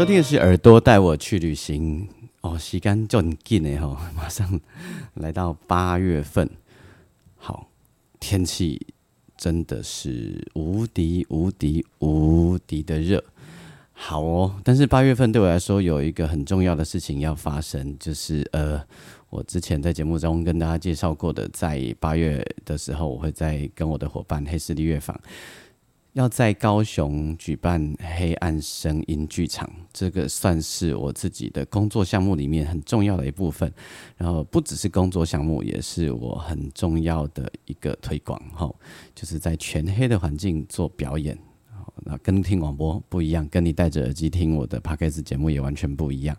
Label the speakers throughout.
Speaker 1: 收听的是《耳朵带我去旅行》哦，时间就很近呢吼，马上来到八月份，好天气真的是无敌无敌无敌的热，好哦。但是八月份对我来说有一个很重要的事情要发生，就是呃，我之前在节目中跟大家介绍过的，在八月的时候，我会在跟我的伙伴黑势力乐坊。要在高雄举办黑暗声音剧场，这个算是我自己的工作项目里面很重要的一部分。然后不只是工作项目，也是我很重要的一个推广。哈，就是在全黑的环境做表演，那跟听广播不一样，跟你戴着耳机听我的 podcast 节目也完全不一样。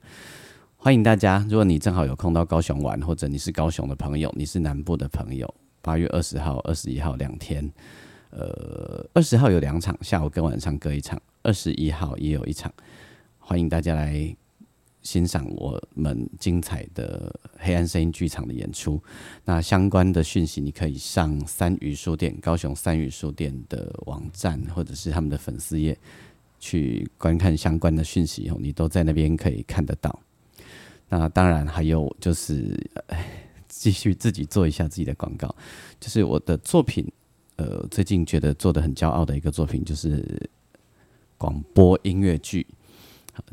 Speaker 1: 欢迎大家，如果你正好有空到高雄玩，或者你是高雄的朋友，你是南部的朋友，八月二十号、二十一号两天。呃，二十号有两场，下午跟晚上各一场。二十一号也有一场，欢迎大家来欣赏我们精彩的黑暗声音剧场的演出。那相关的讯息，你可以上三余书店高雄三余书店的网站，或者是他们的粉丝页去观看相关的讯息哦，你都在那边可以看得到。那当然还有就是，继续自己做一下自己的广告，就是我的作品。呃，最近觉得做的很骄傲的一个作品就是广播音乐剧，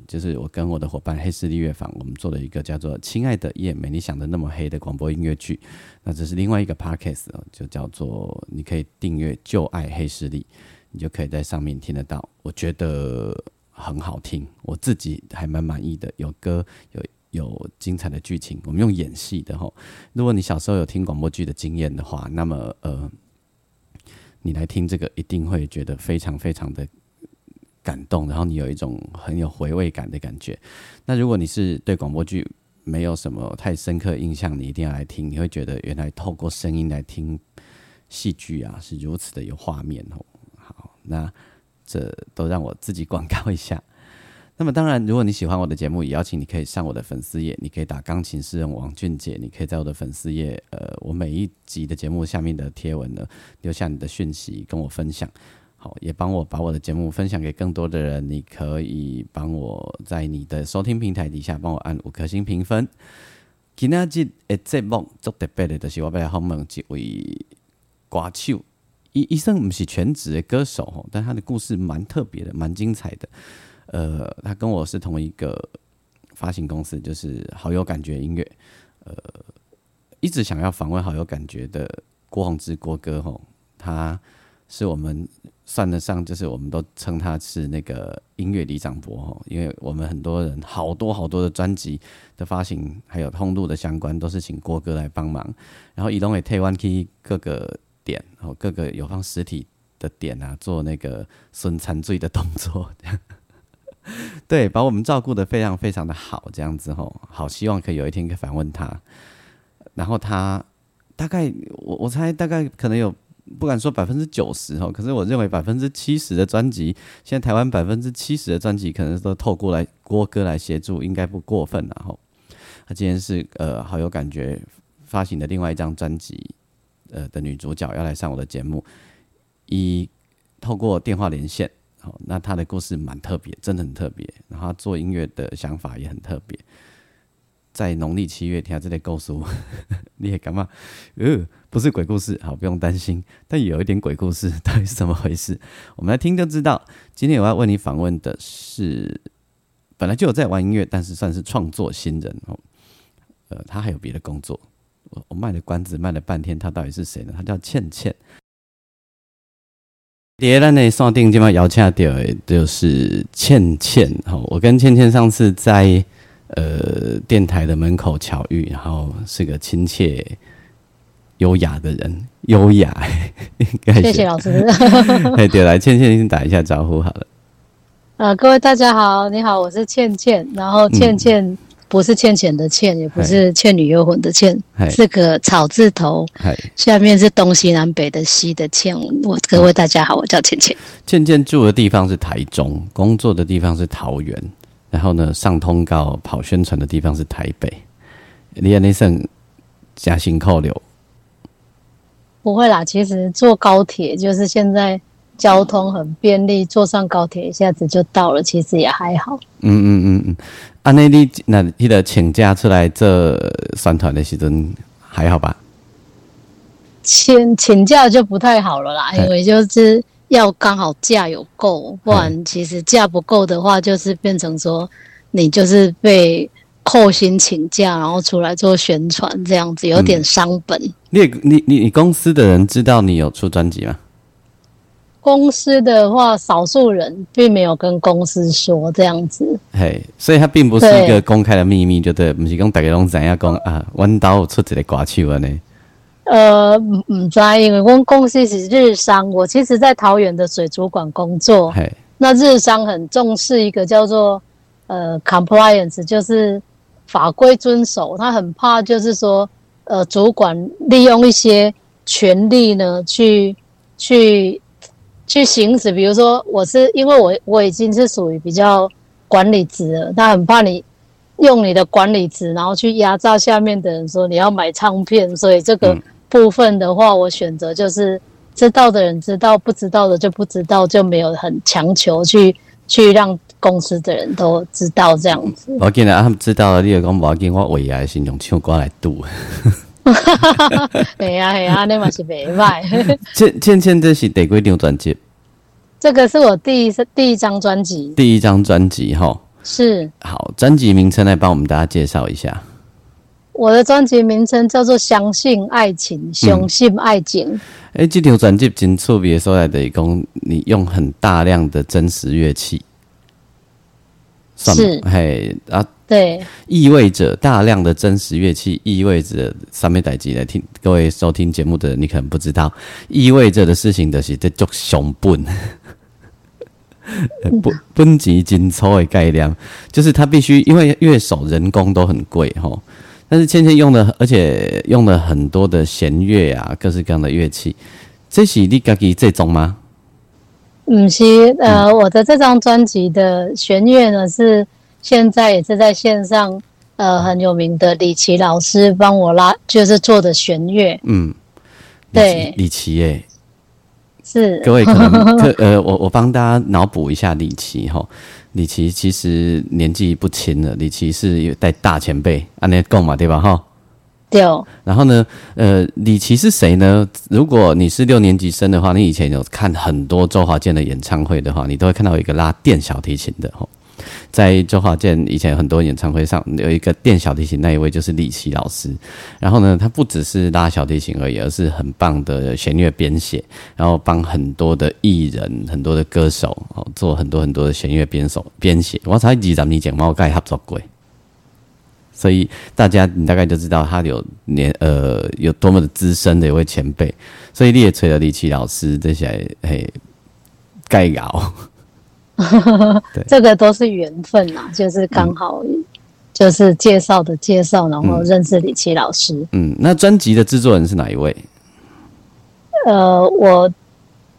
Speaker 1: 就是我跟我的伙伴黑势力乐坊，我们做了一个叫做《亲爱的夜没你想的那么黑》的广播音乐剧。那这是另外一个 podcast，就叫做你可以订阅“旧爱黑势力”，你就可以在上面听得到。我觉得很好听，我自己还蛮满意的，有歌，有有精彩的剧情。我们用演戏的哈。如果你小时候有听广播剧的经验的话，那么呃。你来听这个，一定会觉得非常非常的感动，然后你有一种很有回味感的感觉。那如果你是对广播剧没有什么太深刻印象，你一定要来听，你会觉得原来透过声音来听戏剧啊，是如此的有画面哦。好，那这都让我自己广告一下。那么当然，如果你喜欢我的节目，也邀请你可以上我的粉丝页，你可以打钢琴诗人王俊杰，你可以在我的粉丝页，呃，我每一集的节目下面的贴文呢，留下你的讯息跟我分享，好，也帮我把我的节目分享给更多的人。你可以帮我在你的收听平台底下帮我按五颗星评分。今仔日的节目做特别的，就是我要访问一位歌手，医医生不是全职的歌手，但他的故事蛮特别的，蛮精彩的。呃，他跟我是同一个发行公司，就是好有感觉音乐。呃，一直想要访问好有感觉的郭宏志郭哥吼，他是我们算得上，就是我们都称他是那个音乐李长博吼，因为我们很多人好多好多的专辑的发行，还有通路的相关，都是请郭哥来帮忙。然后移动给台湾 K 各个点，然后各个有放实体的点啊，做那个损残罪的动作。对，把我们照顾的非常非常的好，这样子吼，好希望可以有一天可以访问他。然后他大概我我猜大概可能有不敢说百分之九十吼，可是我认为百分之七十的专辑，现在台湾百分之七十的专辑可能都透过来郭哥来协助，应该不过分然后他今天是呃好有感觉发行的另外一张专辑呃的女主角要来上我的节目，一透过电话连线。好，那他的故事蛮特别，真的很特别。然后做音乐的想法也很特别。在农历七月听这类故事，你也干嘛？呃，不是鬼故事，好，不用担心。但有一点鬼故事，到底是怎么回事？我们来听就知道。今天我要为你访问的是，本来就有在玩音乐，但是算是创作新人哦。呃，他还有别的工作。我我卖了关子，卖了半天，他到底是谁呢？他叫倩倩。第二呢，锁定今晚邀请到的就是倩倩。哈，我跟倩倩上次在呃电台的门口巧遇，然后是个亲切、优雅的人，优雅。
Speaker 2: 谢谢老师。
Speaker 1: 哎，对，来倩倩先打一下招呼好了。
Speaker 2: 呃，各位大家好，你好，我是倩倩，然后倩倩不是倩倩的倩，也不是《倩女幽魂》的倩，是个草字头，下面是东西南北的西的倩。我各位大家好，我叫倩倩。
Speaker 1: 倩倩住的地方是台中，工作的地方是桃园，然后呢上通告跑宣传的地方是台北。你那省加薪扣留？
Speaker 2: 不会啦，其实坐高铁就是现在。交通很便利，坐上高铁一下子就到了，其实也还好。
Speaker 1: 嗯嗯嗯嗯，啊，那你那你的请假出来这三团的时阵还好吧？
Speaker 2: 请请假就不太好了啦，因为就是要刚好假有够，不然其实假不够的话，就是变成说你就是被扣薪请假，然后出来做宣传这样子，有点伤本。
Speaker 1: 你你你你公司的人知道你有出专辑吗？
Speaker 2: 公司的话，少数人并没有跟公司说这样子。
Speaker 1: 嘿，所以它并不是一个公开的秘密，就对，不是讲大家拢知影讲啊，弯刀出一个刮手呢。
Speaker 2: 呃，唔唔知，因为我公司是日商，我其实在桃园的水族馆工作。嘿，那日商很重视一个叫做呃 compliance，就是法规遵守，他很怕就是说呃主管利用一些权力呢去去。去行使，比如说我是因为我我已经是属于比较管理职了，他很怕你用你的管理职，然后去压榨下面的人，说你要买唱片，所以这个部分的话，我选择就是知道的人知道，不知道的就不知道，就没有很强求去去让公司的人都知道这样子。
Speaker 1: 我见他们知道了，你又讲我见我未来是用唱歌来赌。
Speaker 2: 哈哈哈哈哈！对呀，对呀，那嘛是袂歹。
Speaker 1: 倩倩倩，这是第几张专辑？
Speaker 2: 这个是我第一第一张专辑。
Speaker 1: 第一张专辑，哈，
Speaker 2: 是。
Speaker 1: 好，专辑名称来帮我们大家介绍一下。
Speaker 2: 我的专辑名称叫做《相信爱情，相信爱情》。
Speaker 1: 哎，这条专辑真特别，说来的讲，你用很大量的真实乐器。
Speaker 2: 是。
Speaker 1: 嘿啊。
Speaker 2: 对，
Speaker 1: 意味着大量的真实乐器，意味着上面代机来听各位收听节目的，你可能不知道，意味着的事情就是这叫熊笨，不分级精粗的概念，就是它必须因为乐手人工都很贵哈，但是芊芊用的，而且用了很多的弦乐啊，各式各样的乐器，这是你家己这种吗？
Speaker 2: 嗯，是呃，我的这张专辑的弦乐呢是。现在也是在线上，呃，很有名的李琦老师帮我拉，就是做的弦乐。嗯，对，
Speaker 1: 李琦耶，
Speaker 2: 是
Speaker 1: 各位可能可 呃，我我帮大家脑补一下李琦哈，李琦其实年纪不轻了，李琦是有带大前辈，安内贡嘛，对吧？哈，
Speaker 2: 对。
Speaker 1: 然后呢，呃，李琦是谁呢？如果你是六年级生的话，你以前有看很多周华健的演唱会的话，你都会看到一个拉电小提琴的吼。在周华健以前很多演唱会上有一个电小提琴，那一位就是李琦老师。然后呢，他不只是拉小提琴而已，而是很棒的弦乐编写，然后帮很多的艺人、很多的歌手哦做很多很多的弦乐编手编写。我才几张你讲猫盖合作过，所以大家你大概就知道他有年呃有多么的资深的一位前辈。所以你也吹了李琦老师这些嘿盖稿。
Speaker 2: 这个都是缘分呐，就是刚好就是介绍的介绍，然后认识李琦老师。
Speaker 1: 嗯，那专辑的制作人是哪一位？
Speaker 2: 呃，我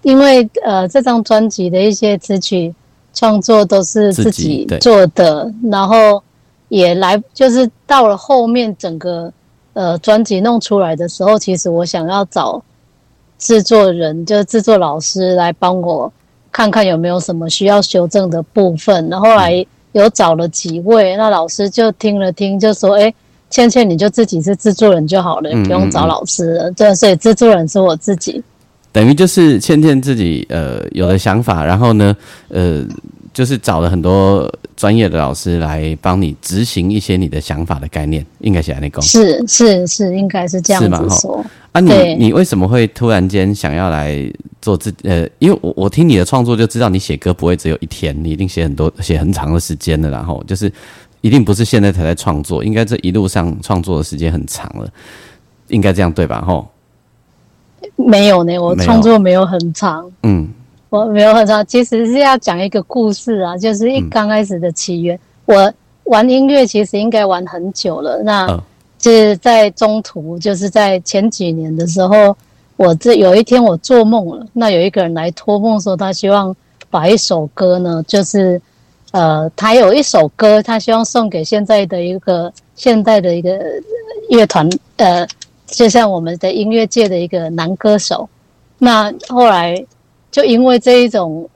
Speaker 2: 因为呃这张专辑的一些词曲创作都是自己做的，然后也来就是到了后面整个呃专辑弄出来的时候，其实我想要找制作人，就是制作老师来帮我。看看有没有什么需要修正的部分，然后来有找了几位，那老师就听了听，就说：“哎，倩倩你就自己是制作人就好了，不用找老师了。”对，所以制作人是我自己。
Speaker 1: 等于就是倩倩自己呃有了想法，然后呢呃就是找了很多专业的老师来帮你执行一些你的想法的概念，应该是那个
Speaker 2: 是是是，应该是这样子说。
Speaker 1: 啊，你你为什么会突然间想要来做自呃？因为我我听你的创作就知道，你写歌不会只有一天，你一定写很多写很长的时间的，然后就是一定不是现在才在创作，应该这一路上创作的时间很长了，应该这样对吧？吼，
Speaker 2: 没有呢，我创作没有很长。嗯，我没有很长，其实是要讲一个故事啊，就是一刚开始的起源。我玩音乐其实应该玩很久了，那就是在中途，就是在前几年的时候，我这有一天我做梦了，那有一个人来托梦说他希望把一首歌呢，就是呃，他有一首歌，他希望送给现在的一个现代的一个乐团，呃，就像我们的音乐界的一个男歌手。那后来。就因为这一种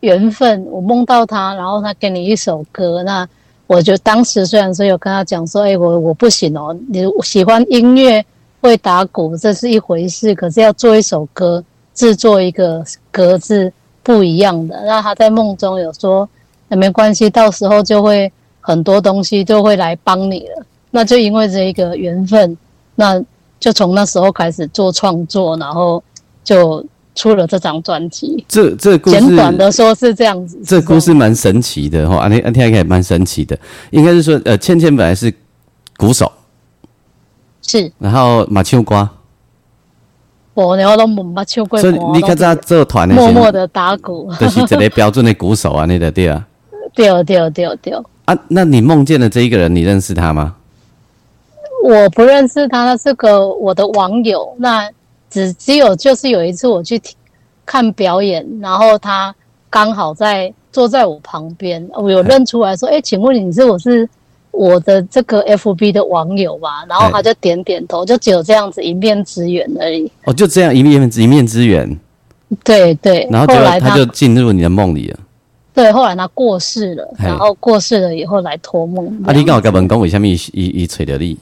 Speaker 2: 缘分，我梦到他，然后他给你一首歌，那我就当时虽然说有跟他讲说，哎，我我不行哦，你喜欢音乐会打鼓这是一回事，可是要做一首歌，制作一个歌是不一样的。那他在梦中有说，那没关系，到时候就会很多东西就会来帮你了。那就因为这一个缘分，那就从那时候开始做创作，然后就。出了这张专辑，
Speaker 1: 这这故事
Speaker 2: 简短的说是这样子，
Speaker 1: 这故事蛮神奇的哈，安天安天也蛮神奇的，应该是说呃，倩倩本来是鼓手，
Speaker 2: 是，
Speaker 1: 然后马秋瓜，
Speaker 2: 我然后都马秋瓜，
Speaker 1: 所以你看这这团
Speaker 2: 默默的打鼓，
Speaker 1: 就是这类标准的鼓手啊，你的对啊，
Speaker 2: 对对对对。
Speaker 1: 啊，那你梦见的这一个人，你认识他吗？
Speaker 2: 我不认识他，他是个我的网友，那。只只有就是有一次我去看表演，然后他刚好在坐在我旁边，我有认出来说：“哎，请问你是我是我的这个 F B 的网友吧？”然后他就点点头，就只有这样子一面之缘而已。
Speaker 1: 哦，就这样一面一面之缘。
Speaker 2: 对对。
Speaker 1: 然后后来他就进入你的梦里了。
Speaker 2: 对，后来他过世了，然后过世了以后来托梦。
Speaker 1: 啊，你刚好跟文讲为什么伊伊伊找到你？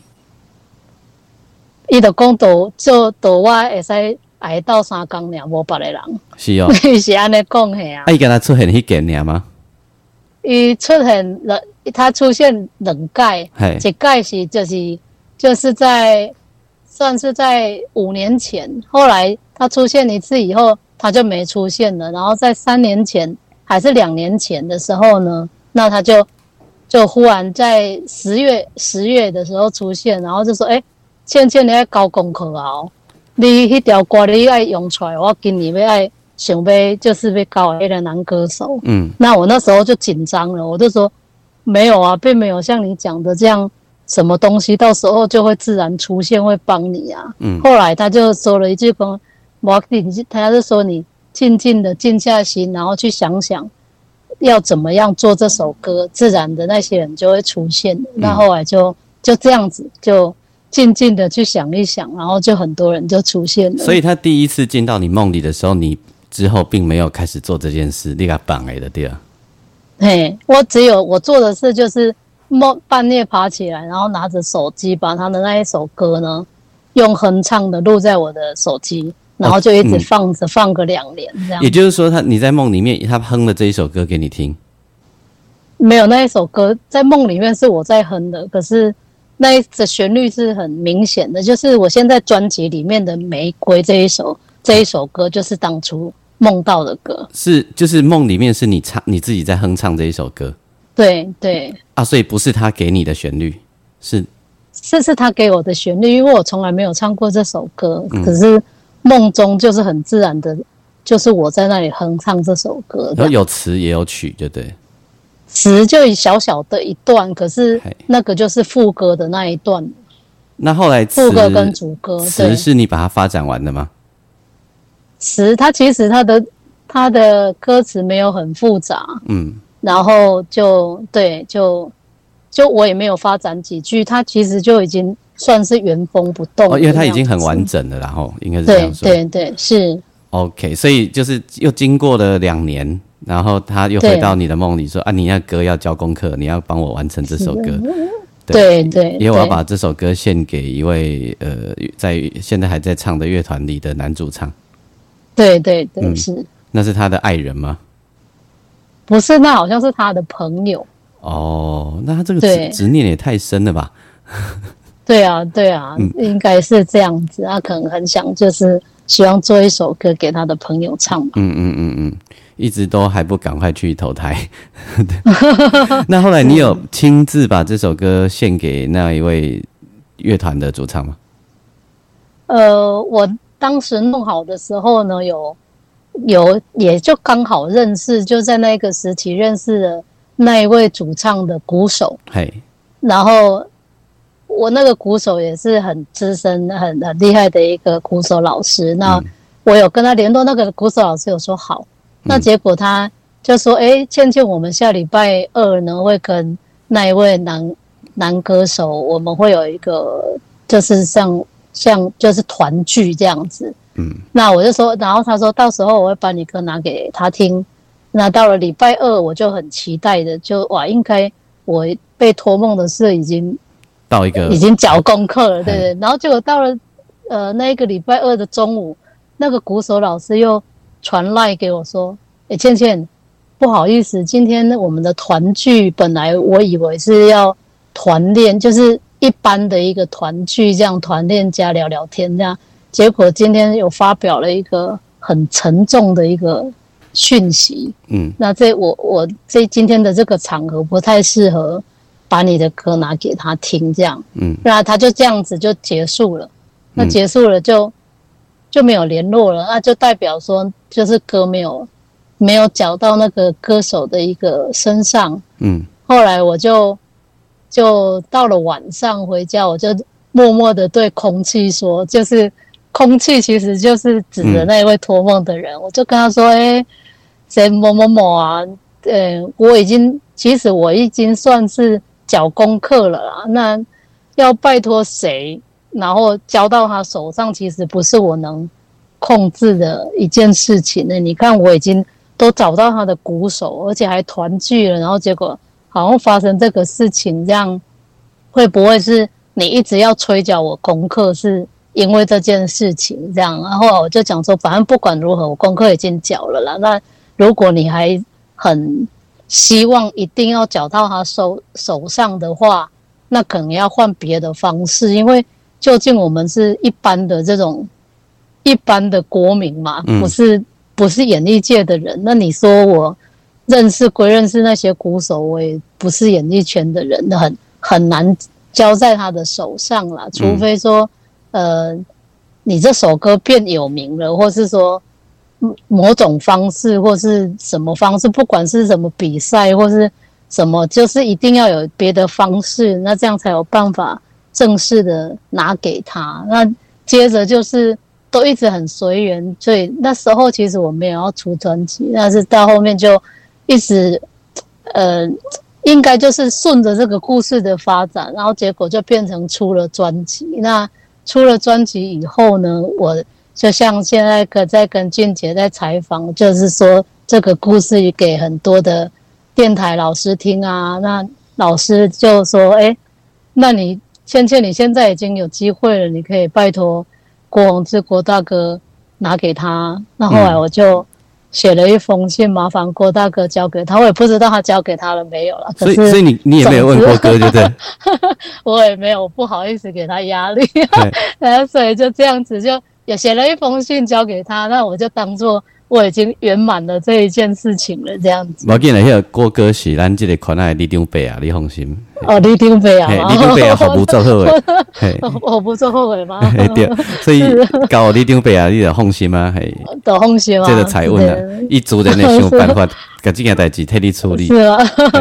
Speaker 2: 伊就讲到就到我会使挨到三工俩，无别的人。
Speaker 1: 是哦，
Speaker 2: 是安尼讲系啊。
Speaker 1: 伊跟他出现迄件俩吗？
Speaker 2: 伊出现了，他出现两届，一届是就是就是在算是在五年前，后来他出现一次以后，他就没出现了。然后在三年前还是两年前的时候呢，那他就就忽然在十月十月的时候出现，然后就说：“哎。”倩倩，你爱交功课啊！你迄条歌你爱用出来，我今年要爱想要就是要搞一个男歌手。嗯，那我那时候就紧张了，我就说没有啊，并没有像你讲的这样，什么东西到时候就会自然出现，会帮你啊。嗯，后来他就说了一句说：“我你他就说你静静的静下心，然后去想想要怎么样做这首歌，自然的那些人就会出现。那后来就就这样子就。静静的去想一想，然后就很多人就出现了。
Speaker 1: 所以他第一次进到你梦里的时候，你之后并没有开始做这件事，你给他绑了的对啊。
Speaker 2: 嘿，我只有我做的事就是梦半夜爬起来，然后拿着手机把他的那一首歌呢，用哼唱的录在我的手机，然后就一直放着，放个两年这样。
Speaker 1: 也就是说，他你在梦里面，他哼了这一首歌给你听。
Speaker 2: 没有那一首歌在梦里面是我在哼的，可是。那的旋律是很明显的，就是我现在专辑里面的《玫瑰》这一首这一首歌，就是当初梦到的歌。
Speaker 1: 是，就是梦里面是你唱你自己在哼唱这一首歌。
Speaker 2: 对对。
Speaker 1: 啊，所以不是他给你的旋律，是
Speaker 2: 这是他给我的旋律，因为我从来没有唱过这首歌，可是梦中就是很自然的，就是我在那里哼唱这首歌。
Speaker 1: 然后有词也有曲，对不对？
Speaker 2: 词就小小的一段，可是那个就是副歌的那一段。
Speaker 1: 那后来
Speaker 2: 副歌跟主歌，
Speaker 1: 词是你把它发展完的吗？
Speaker 2: 词它其实它的它的歌词没有很复杂，嗯，然后就对，就就我也没有发展几句，它其实就已经算是原封不动，
Speaker 1: 因为它已经很完整了，然后应该是这样说，
Speaker 2: 对对是。
Speaker 1: OK，所以就是又经过了两年。然后他又回到你的梦里说：“啊，你那歌要交功课，你要帮我完成这首歌。”
Speaker 2: 对对，
Speaker 1: 因为我要把这首歌献给一位呃，在现在还在唱的乐团里的男主唱。
Speaker 2: 对对对，是。
Speaker 1: 那是他的爱人吗？
Speaker 2: 不是，那好像是他的朋友。
Speaker 1: 哦，那他这个执执念也太深了吧？
Speaker 2: 对啊，对啊，应该是这样子。他可能很想，就是希望做一首歌给他的朋友唱。
Speaker 1: 嗯嗯嗯嗯。一直都还不赶快去投胎，那后来你有亲自把这首歌献给那一位乐团的主唱吗？
Speaker 2: 呃，我当时弄好的时候呢，有有也就刚好认识，就在那个时期认识了那一位主唱的鼓手。嘿，然后我那个鼓手也是很资深、很很厉害的一个鼓手老师。那我有跟他联络，那个鼓手老师有说好。那结果他就说：“哎，倩倩，我们下礼拜二呢会跟那一位男男歌手，我们会有一个就是像像就是团聚这样子。”嗯，那我就说，然后他说到时候我会把你歌拿给他听。那到了礼拜二，我就很期待的，就哇，应该我被托梦的事已经
Speaker 1: 到一个
Speaker 2: 已经交功课了，对对。然后结果到了呃那个礼拜二的中午，那个鼓手老师又传赖给我说：“哎，倩倩，不好意思，今天我们的团聚本来我以为是要团练，就是一般的一个团聚，这样团练加聊聊天这样。”结果今天有发表了一个很沉重的一个讯息，嗯，那这我我这今天的这个场合不太适合把你的歌拿给他听，这样，嗯，那他就这样子就结束了，那结束了就就没有联络了，那就代表说就是歌没有没有缴到那个歌手的一个身上，嗯，后来我就就到了晚上回家，我就默默的对空气说，就是。空气其实就是指的那一位托梦的人，我就跟他说：“哎，谁某某某啊？呃，我已经其实我已经算是缴功课了啦。那要拜托谁，然后交到他手上，其实不是我能控制的一件事情呢。你看，我已经都找到他的鼓手，而且还团聚了，然后结果好像发生这个事情，这样会不会是你一直要催缴我功课是？”因为这件事情，这样，然后我就讲说，反正不管如何，我功课已经缴了啦。那如果你还很希望一定要缴到他手手上的话，那可能要换别的方式，因为究竟我们是一般的这种一般的国民嘛，不是不是演艺界的人。那你说我认识归认识那些鼓手，我也不是演艺圈的人，很很难交在他的手上啦，除非说。呃，你这首歌变有名了，或是说某种方式，或是什么方式，不管是什么比赛，或是什么，就是一定要有别的方式，那这样才有办法正式的拿给他。那接着就是都一直很随缘，所以那时候其实我没有要出专辑，但是到后面就一直呃，应该就是顺着这个故事的发展，然后结果就变成出了专辑。那出了专辑以后呢，我就像现在可在跟俊杰在采访，就是说这个故事给很多的电台老师听啊。那老师就说：“哎，那你倩倩，你现在已经有机会了，你可以拜托郭宏志郭大哥拿给他。”那后来我就。写了一封信，麻烦郭大哥交给他，我也不知道他交给他了没有了。
Speaker 1: 所以，所以你你也没有问郭哥，对不对？
Speaker 2: 我也没有，不好意思给他压力。然后，所以就这样子，就也写了一封信交给他，那我就当做。我已经圆满了这一件事情了，这样子。
Speaker 1: 我见了，迄个郭哥是咱这个款爱李长伯啊，你放心。
Speaker 2: 哦，李长伯啊，
Speaker 1: 李长伯啊，好不做后悔。
Speaker 2: 我不做后悔吗？
Speaker 1: 对，所以搞李长伯啊，你就放心啊，嘿。
Speaker 2: 都放心啊。
Speaker 1: 这个财问啊，一族人的想办法，把这件代志替你处理。
Speaker 2: 是啊，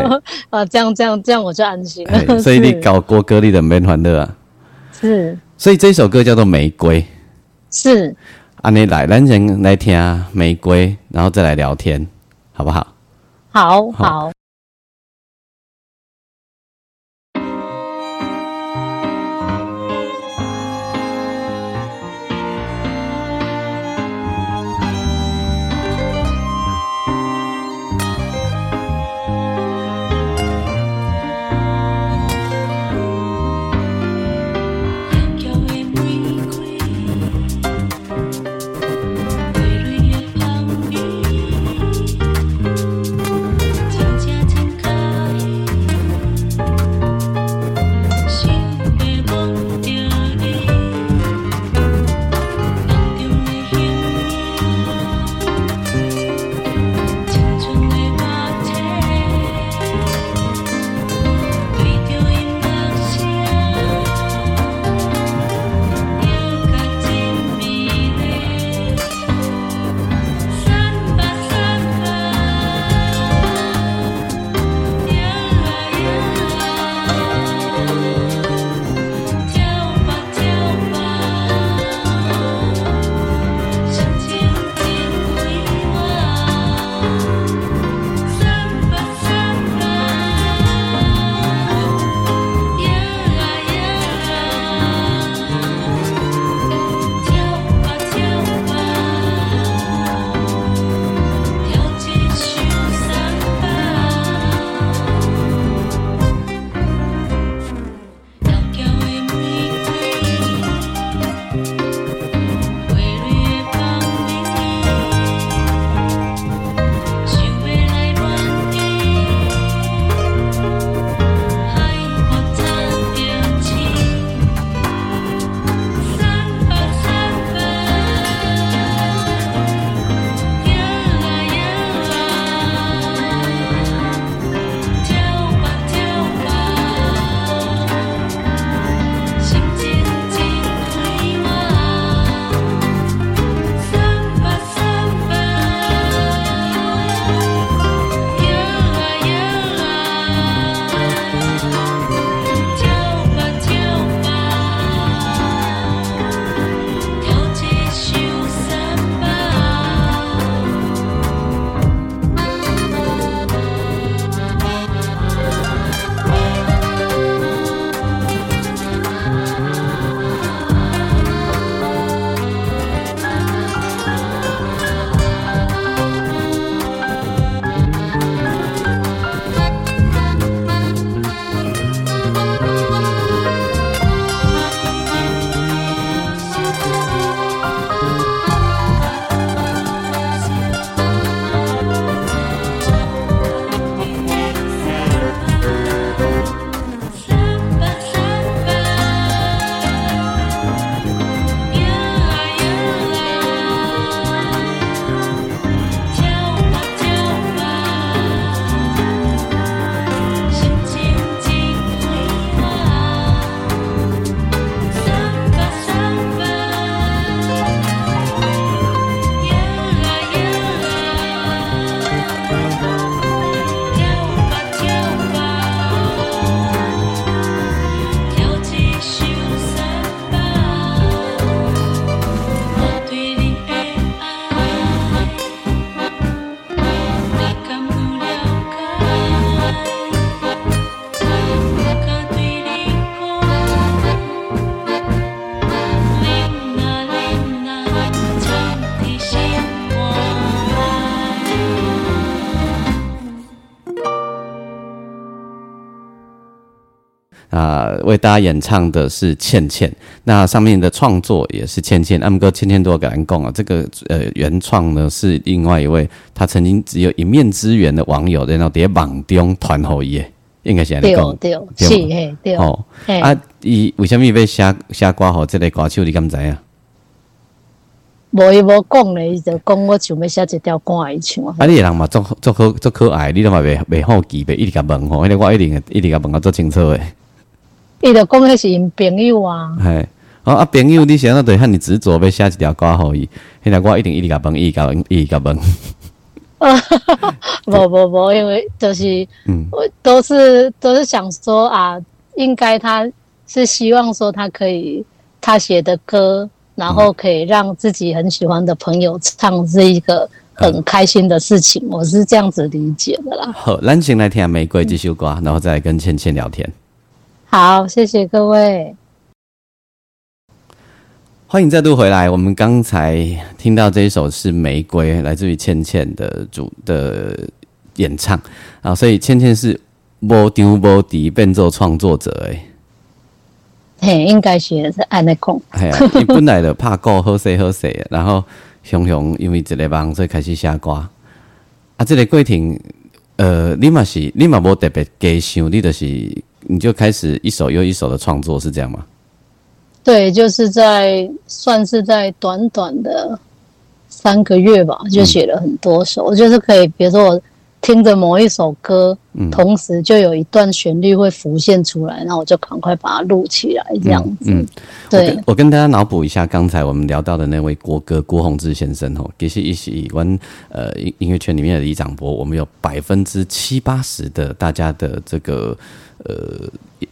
Speaker 2: 啊，这样这样这样我就安心了。
Speaker 1: 所以你搞郭哥，你的免烦恼啊。
Speaker 2: 是。
Speaker 1: 所以这首歌叫做《玫瑰》。
Speaker 2: 是。
Speaker 1: 安尼来，咱先来听玫瑰，然后再来聊天，好不好？
Speaker 2: 好好。
Speaker 1: 啊，为大家演唱的是倩倩，那上面的创作也是倩倩。阿姆哥倩倩多感恩共啊，这个呃原创呢是另外一位，他曾经只有一面之缘的网友，然后在网中团后耶，应该是安尼讲，
Speaker 2: 对对是嘿对哦。
Speaker 1: 啊，伊为什么要写写歌好这类歌手？你敢知啊？
Speaker 2: 无伊无讲咧，伊就讲我想要写一条歌来唱。
Speaker 1: 啊，你人嘛，足足可足可爱，你都嘛袂袂好奇，袂一直甲问吼，迄个我一定一直甲问啊，足清楚诶。
Speaker 2: 伊就讲迄是因朋友啊。
Speaker 1: 系，哦啊，朋友，你想要对遐尼执着要写一条歌互伊，迄个我一定一直甲问，一直甲问，一直甲问。
Speaker 2: 啊，无无无，因为就是，嗯，我都是都是想说啊，应该他是希望说他可以他写的歌。然后可以让自己很喜欢的朋友唱，是一个很开心的事情。我是这样子理解的啦。
Speaker 1: 好，咱先来听《玫瑰》这首歌，然后再跟倩倩聊天。
Speaker 2: 好，谢谢各位，
Speaker 1: 欢迎再度回来。我们刚才听到这一首是《玫瑰》，来自于倩倩的主的演唱啊，所以倩倩是无丢无敌变奏创作者哎。
Speaker 2: 嘿，应该是是安尼讲。
Speaker 1: 系啊，你本来就怕歌好势好势，然后熊熊因为一个梦，所以开始写歌。啊，这个过程，呃，你嘛是你嘛无特别加想，你就是你就开始一首又一首的创作，是这样吗？
Speaker 2: 对，就是在算是在短短的三个月吧，就写了很多首，就是可以，比如说我。听着某一首歌，同时就有一段旋律会浮现出来，那我就赶快把它录起来，这样子。嗯，对。
Speaker 1: 我跟大家脑补一下，刚才我们聊到的那位国歌郭宏志先生哦，其实一起玩呃音音乐圈里面的李长博，我们有百分之七八十的大家的这个呃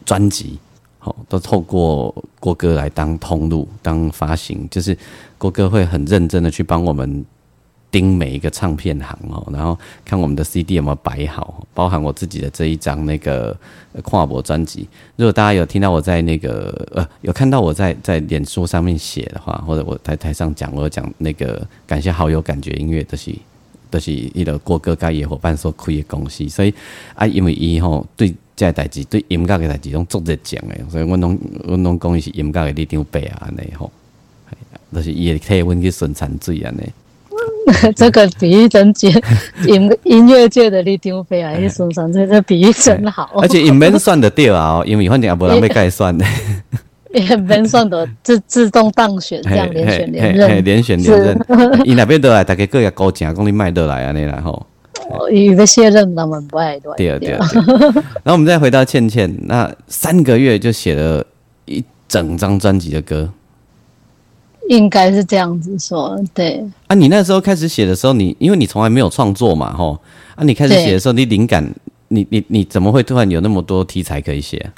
Speaker 1: 专辑，好都透过国歌来当通路、当发行，就是国歌会很认真的去帮我们。盯每一个唱片行哦，然后看我们的 CD 有没有摆好，包含我自己的这一张那个跨博专辑。如果大家有听到我在那个呃，有看到我在在脸书上面写的话，或者我在台上讲，我讲那个感谢好友感觉音乐都是都是一个国歌界业伙伴所开的公司，所以啊，因为伊吼对这代志对音乐的代志拢足热情诶，所以阮拢阮拢讲伊是音乐的立场背啊安尼吼，就是伊会替阮去顺产水安尼。
Speaker 2: 这个比喻真绝，音音乐界的李丁飞啊，一说上这这比喻真好。
Speaker 1: 而且也免算得掉啊，因为反正也无人要盖算的。
Speaker 2: 也免算的自自动当选，这样连选连任，
Speaker 1: 连选连任。伊那边得来，大家各也高讲，讲你卖得来啊，你然后。
Speaker 2: 伊的卸任他们不爱对。
Speaker 1: 对对。然后 我们再回到倩倩，那三个月就写了一整张专辑的歌。
Speaker 2: 应该是这样子说，对。
Speaker 1: 啊，你那时候开始写的时候，你因为你从来没有创作嘛，吼，啊，你开始写的时候，你灵感，你你你怎么会突然有那么多题材可以写？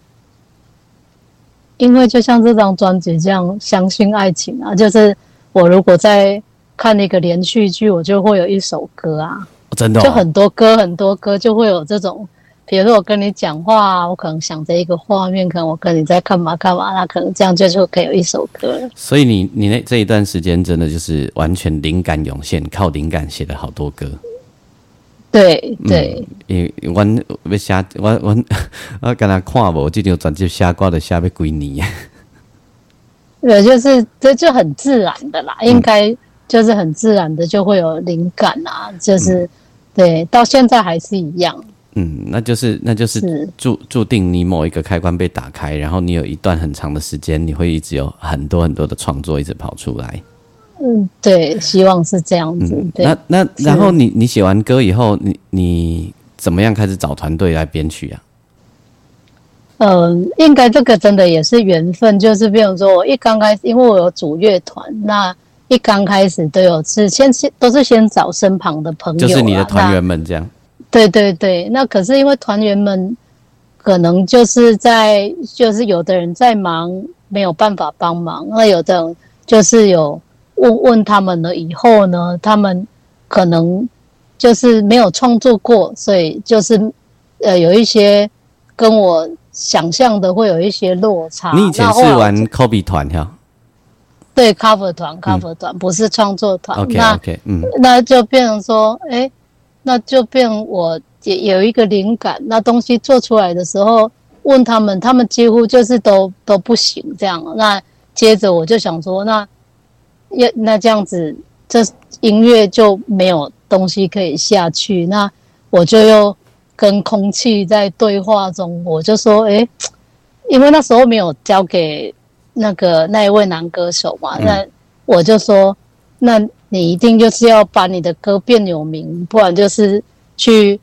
Speaker 2: 因为就像这张专辑这样，相信爱情啊，就是我如果在看那个连续剧，我就会有一首歌啊，
Speaker 1: 真的，
Speaker 2: 就很多歌，很多歌就会有这种。比如说我跟你讲话，我可能想着一个画面，可能我跟你在干嘛干嘛，那可能这样就就可以有一首歌。
Speaker 1: 所以你你那这一段时间真的就是完全灵感涌现，靠灵感写了好多歌。
Speaker 2: 对对，
Speaker 1: 因我要写我我 我跟他看无这张专辑写歌的写要几年。
Speaker 2: 对，就是这就很自然的啦，应该就是很自然的就会有灵感啊，就是对，到现在还是一样。
Speaker 1: 嗯，那就是那就是注注定你某一个开关被打开，然后你有一段很长的时间，你会一直有很多很多的创作一直跑出来。
Speaker 2: 嗯，对，希望是这样子。那
Speaker 1: 那然后你你写完歌以后，你你怎么样开始找团队来编曲啊？
Speaker 2: 嗯，应该这个真的也是缘分，就是比如说我一刚开始，因为我有组乐团，那一刚开始都有是先先都是先找身旁的朋友，
Speaker 1: 就是你的团员们这样。
Speaker 2: 对对对，那可是因为团员们可能就是在，就是有的人在忙，没有办法帮忙。那有的人就是有问问他们了以后呢，他们可能就是没有创作过，所以就是呃有一些跟我想象的会有一些落差。
Speaker 1: 你以前是玩 Kobe 团哈？
Speaker 2: 对，cover 团，cover 团不是创作团。
Speaker 1: OK OK，嗯，
Speaker 2: 那就变成说，哎。那就变，我也有一个灵感，那东西做出来的时候，问他们，他们几乎就是都都不行这样。那接着我就想说，那要那这样子，这音乐就没有东西可以下去。那我就又跟空气在对话中，我就说，哎，因为那时候没有交给那个那一位男歌手嘛，那我就说，那你一定就是要把你的歌变有名，不然就是去。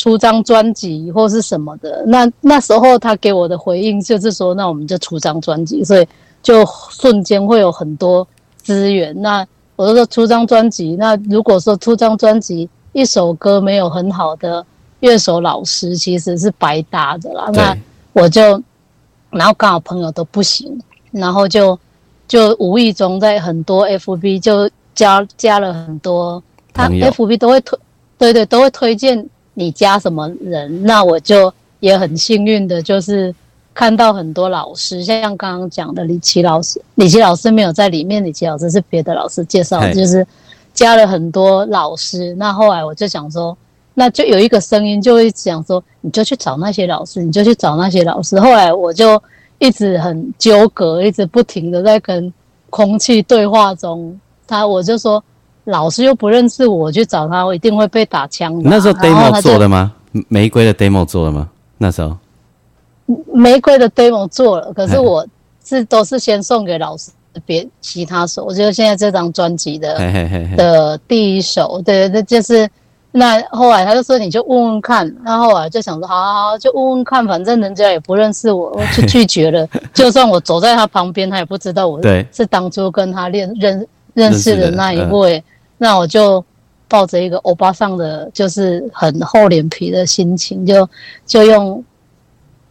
Speaker 2: 出张专辑或是什么的，那那时候他给我的回应就是说，那我们就出张专辑，所以就瞬间会有很多资源。那我就说出张专辑，那如果说出张专辑一首歌没有很好的乐手老师，其实是白搭的啦。那我就，然后刚好朋友都不行，然后就就无意中在很多 FB 就加加了很多，他 FB 都会推，对对，都会推荐。你加什么人？那我就也很幸运的，就是看到很多老师，像刚刚讲的李琦老师，李琦老师没有在里面，李琦老师是别的老师介绍，就是加了很多老师。那后来我就想说，那就有一个声音就会讲说，你就去找那些老师，你就去找那些老师。后来我就一直很纠葛，一直不停的在跟空气对话中，他我就说。老师又不认识我，去找他，我一定会被打枪。
Speaker 1: 那时候 demo 做的吗？玫瑰的 demo 做了吗？那时候
Speaker 2: 玫瑰的 demo 做了，可是我是都是先送给老师，别其他首。我觉得现在这张专辑的的第一首，对，那就是那后来他就说你就问问看，那后来就想说好好好，就问问看，反正人家也不认识我，我就拒绝了。就算我走在他旁边，他也不知道我是当初跟他练认认识的那一位。那我就抱着一个欧巴桑的，就是很厚脸皮的心情，就就用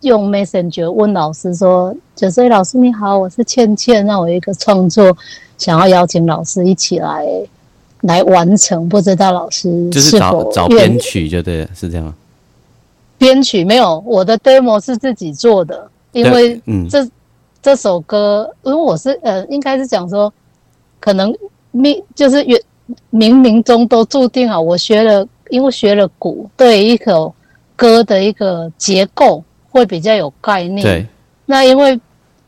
Speaker 2: 用 Messenger 问老师说：“九岁老师你好，我是倩倩，那我一个创作想要邀请老师一起来来完成，不知道老师
Speaker 1: 就是找找编曲就对了，是这样吗？
Speaker 2: 编曲没有，我的 demo 是自己做的，因为这这首歌，因为我是呃，应该是讲说可能命就是原。冥冥中都注定啊。我学了，因为学了鼓，对一首歌的一个结构会比较有概念。
Speaker 1: 对。
Speaker 2: 那因为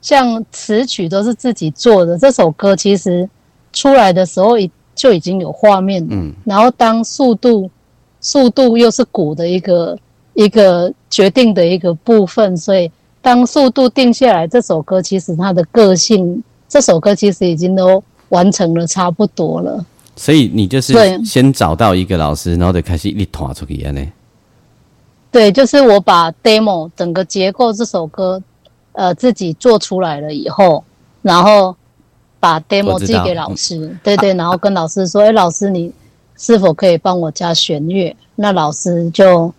Speaker 2: 像词曲都是自己做的，这首歌其实出来的时候已就已经有画面。嗯。然后当速度，速度又是鼓的一个一个决定的一个部分，所以当速度定下来，这首歌其实它的个性，这首歌其实已经都完成了差不多了。
Speaker 1: 所以你就是先找到一个老师，然后就开始一团出去呢。
Speaker 2: 对，就是我把 demo 整个结构这首歌，呃，自己做出来了以后，然后把 demo 寄给老师，对对，然后跟老师说：“哎，老师，你是否可以帮我加弦乐？”那老师就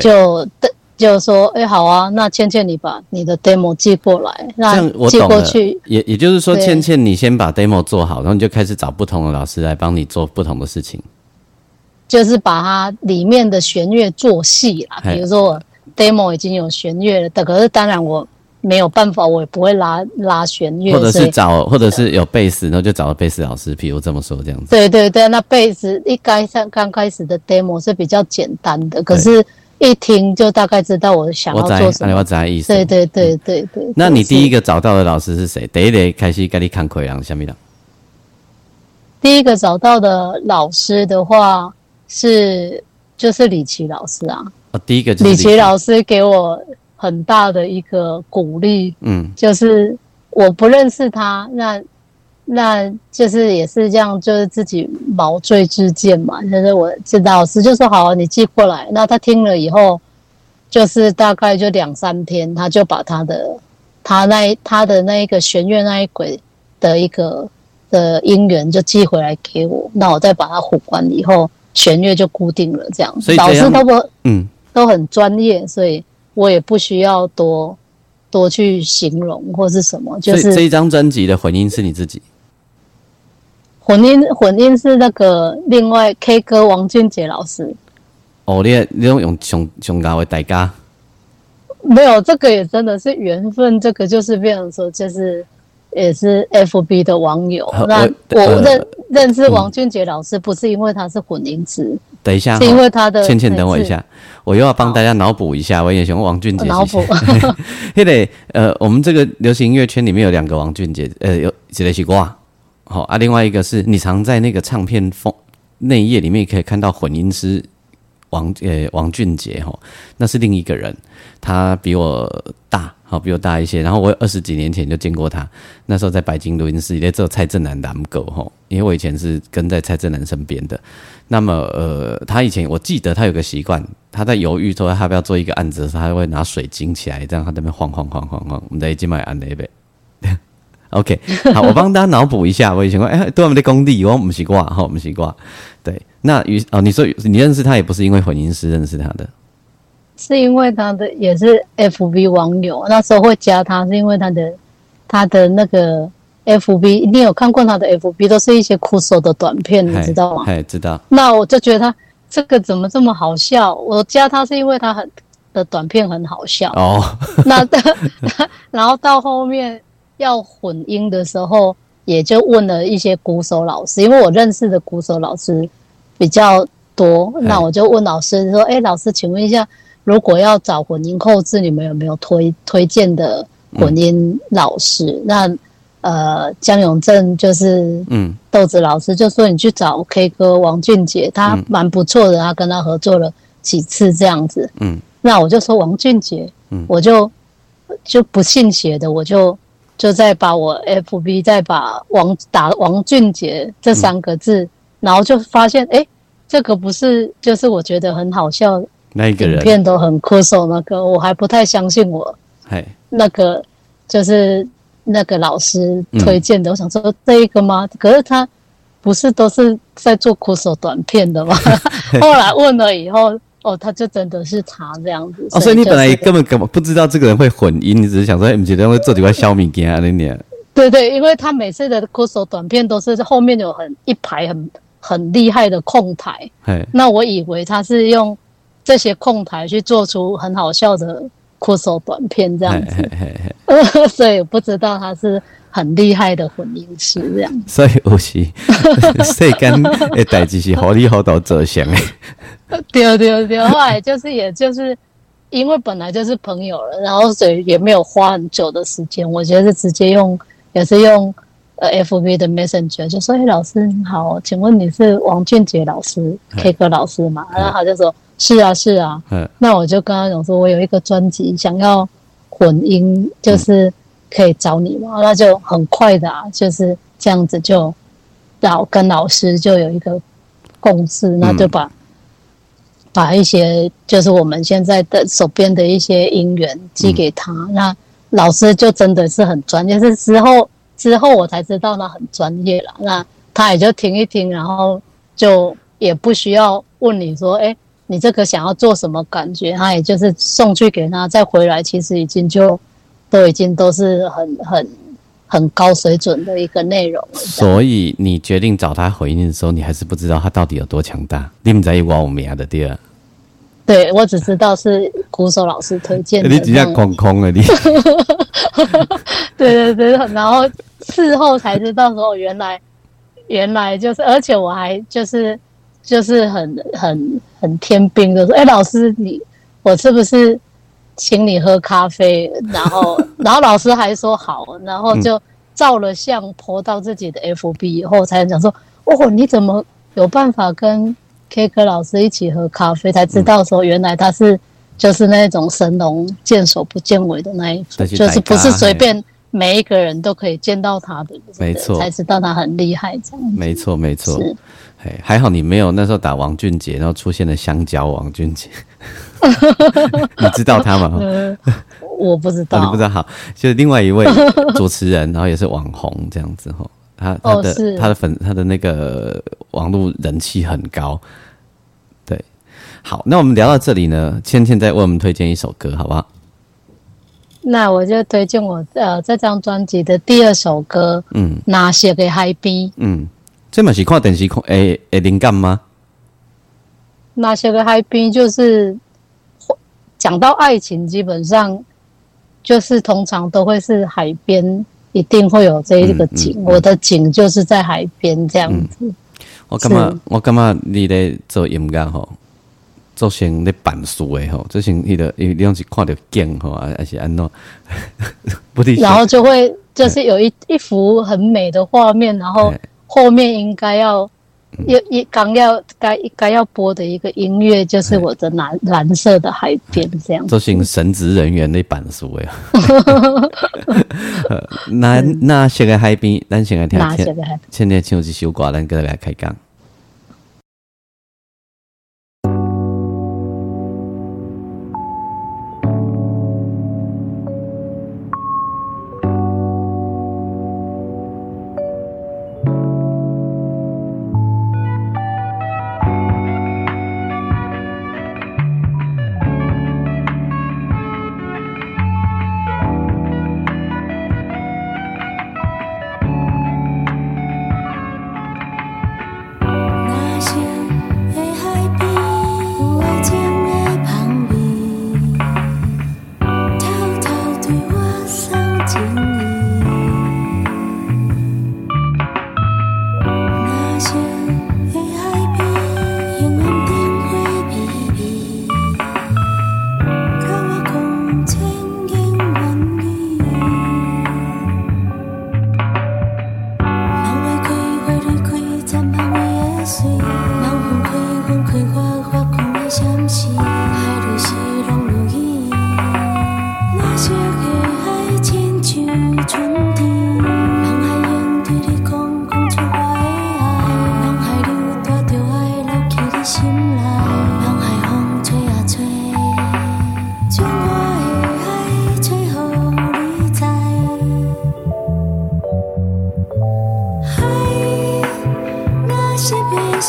Speaker 2: 就的。就说，哎，好啊，那倩倩，你把你的 demo 寄过来，那寄过去。
Speaker 1: 也也就是说，倩倩，你先把 demo 做好，然后你就开始找不同的老师来帮你做不同的事情。
Speaker 2: 就是把它里面的弦乐做细啦，比如说我 demo 已经有弦乐了，可是当然我没有办法，我也不会拉拉弦乐，
Speaker 1: 或者是找，或者是有贝斯，然后就找了贝斯老师，比如这么说这样子。
Speaker 2: 对对对，那贝斯一开上刚开始的 demo 是比较简单的，可是。一听就大概知道我想要做什么。
Speaker 1: 我知意思。
Speaker 2: 对对对对对。
Speaker 1: 那你第一个找到的老师是谁？第一个开始跟你看课人，下面的。
Speaker 2: 第一个找到的老师的话是就是李琦老师啊。
Speaker 1: 哦，第一个就是
Speaker 2: 李琦老师给我很大的一个鼓励。嗯。就是我不认识他，那。那就是也是这样，就是自己毛遂自荐嘛。就是我这老师就说好，你寄过来。那他听了以后，就是大概就两三天，他就把他的他那他的那一个弦乐那一轨的一个的音源就寄回来给我。那我再把它混完以后，弦乐就固定了。这样，所以老师都不嗯都很专业，所以我也不需要多多去形容或是什么。就是
Speaker 1: 这一张专辑的混音是你自己。
Speaker 2: 混音混音是那个另外 K 歌王俊杰老师。
Speaker 1: 哦，你你用用熊熊高的代价？
Speaker 2: 没有，这个也真的是缘分。这个就是变成说，就是也是 FB 的网友。那我认认识王俊杰老师，不是因为他是混音师，
Speaker 1: 等一下，
Speaker 2: 是因为他的
Speaker 1: 倩倩，等我一下，我又要帮大家脑补一下，我也想王俊杰。
Speaker 2: 脑补，
Speaker 1: 嘿得呃，我们这个流行音乐圈里面有两个王俊杰，呃，有几类西瓜，好啊，另外一个是你常在那个唱片封内页里面可以看到混音师王呃王俊杰哈，那是另一个人，他比我大。好，比我大一些，然后我二十几年前就见过他，那时候在白金录音室，也只有蔡正南男狗吼，因为我以前是跟在蔡正南身边的。那么，呃，他以前我记得他有个习惯，他在犹豫说他要不要做一个案子的时候，他会拿水晶起来，这样他那边晃晃晃晃晃，我们在一起买安那呗。OK，好，我帮大家脑补一下，我以前说，哎，对我们的工地，我们习惯，哈，我们习惯。对，那于哦，你说你认识他也不是因为混音师认识他的。
Speaker 2: 是因为他的也是 F B 网友，那时候会加他，是因为他的他的那个 F B，你有看过他的 F B，都是一些酷手的短片，你知道吗？
Speaker 1: 哎，知道。
Speaker 2: 那我就觉得他这个怎么这么好笑？我加他是因为他很的短片很好笑哦。那 然后到后面要混音的时候，也就问了一些鼓手老师，因为我认识的鼓手老师比较多，那我就问老师说：“哎，老师，请问一下。”如果要找混音后置，你们有没有推推荐的混音老师？那呃，江永正就是嗯，豆子老师就说你去找 K 歌王俊杰，他蛮不错的，他跟他合作了几次这样子。嗯，那我就说王俊杰，嗯，我就就不信邪的，我就就再把我 FB 再把王打王俊杰这三个字，然后就发现哎，这个不是就是我觉得很好笑。
Speaker 1: 那一个人
Speaker 2: 片都很酷手，那个我还不太相信我，那个就是那个老师推荐的。我想说这一个吗？可是他不是都是在做酷手短片的吗？后来问了以后，哦，他就真的是他这样子。
Speaker 1: 哦，所以你本来根本根本不知道这个人会混音，你只是想说，哎，你觉得会做几块小米给啊那年？
Speaker 2: 对对，因为他每次的酷手短片都是后面有很一排很很厉害的控台，那我以为他是用。这些控台去做出很好笑的酷手短片，这样子，所以不知道他是很厉害的混音师这样。
Speaker 1: 所以有时世间的代志是好利好到走向的。
Speaker 2: 对对对，后来就是也就是因为本来就是朋友了，然后所以也没有花很久的时间，我觉得是直接用也是用呃 F B 的 Messenger 就说：“哎，老师你好，请问你是王俊杰老师 K 歌老师吗？”然后他就说。是啊，是啊，嗯，那我就跟他讲说，我有一个专辑想要混音，就是可以找你嘛，那就很快的啊，就是这样子就老跟老师就有一个共识，那就把把一些就是我们现在的手边的一些音源寄给他，那老师就真的是很专业，是之后之后我才知道他很专业了，那他也就听一听，然后就也不需要问你说，哎。你这个想要做什么感觉？他也就是送去给他，再回来，其实已经就都已经都是很很很高水准的一个内容了。
Speaker 1: 所以你决定找他回应的时候，你还是不知道他到底有多强大。你们在一挖我们家的第二，
Speaker 2: 对我只知道是鼓手老师推荐的。
Speaker 1: 你直接空空了你。
Speaker 2: 对对对，然后事后才知道说，原来原来就是，而且我还就是。就是很很很天兵的说，哎，老师你我是不是请你喝咖啡？然后 然后老师还说好，然后就照了相，泼到自己的 FB 以后，才讲说，哦，你怎么有办法跟 K 歌老师一起喝咖啡？才知道说，原来他是就是那种神龙见首不见尾的那一种，就是不是随便每一个人都可以见到他的，
Speaker 1: 没错，
Speaker 2: 才知道他很厉害这样。
Speaker 1: 没错，没错。哎，还好你没有那时候打王俊杰，然后出现了香蕉王俊杰，你知道他吗？
Speaker 2: 我不知道，
Speaker 1: 你不知道。好，就是另外一位 主持人，然后也是网红这样子哈。他他的他的粉他的那个网络人气很高。对，好，那我们聊到这里呢，倩倩再为我们推荐一首歌，好不好？
Speaker 2: 那我就推荐我呃这张专辑的第二首歌，嗯，那些个海边，嗯。
Speaker 1: 这嘛是看电视看诶诶灵感吗？
Speaker 2: 那些个海边就是讲到爱情，基本上就是通常都会是海边，一定会有这一个景。我的景就是在海边这样子。
Speaker 3: 我感觉我感觉你咧做音乐吼，做成咧办事诶吼，做成迄个你拢是看着景吼，还是安怎？
Speaker 2: 不然后就会就是有一一幅很美的画面，然后后面应该要。要一刚要该该要播的一个音乐，就是我的蓝蓝色的海边这样。
Speaker 3: 这是神职人员 那版书呀。那那些个海边，咱先来听听。现在唱一首歌，咱过来开讲。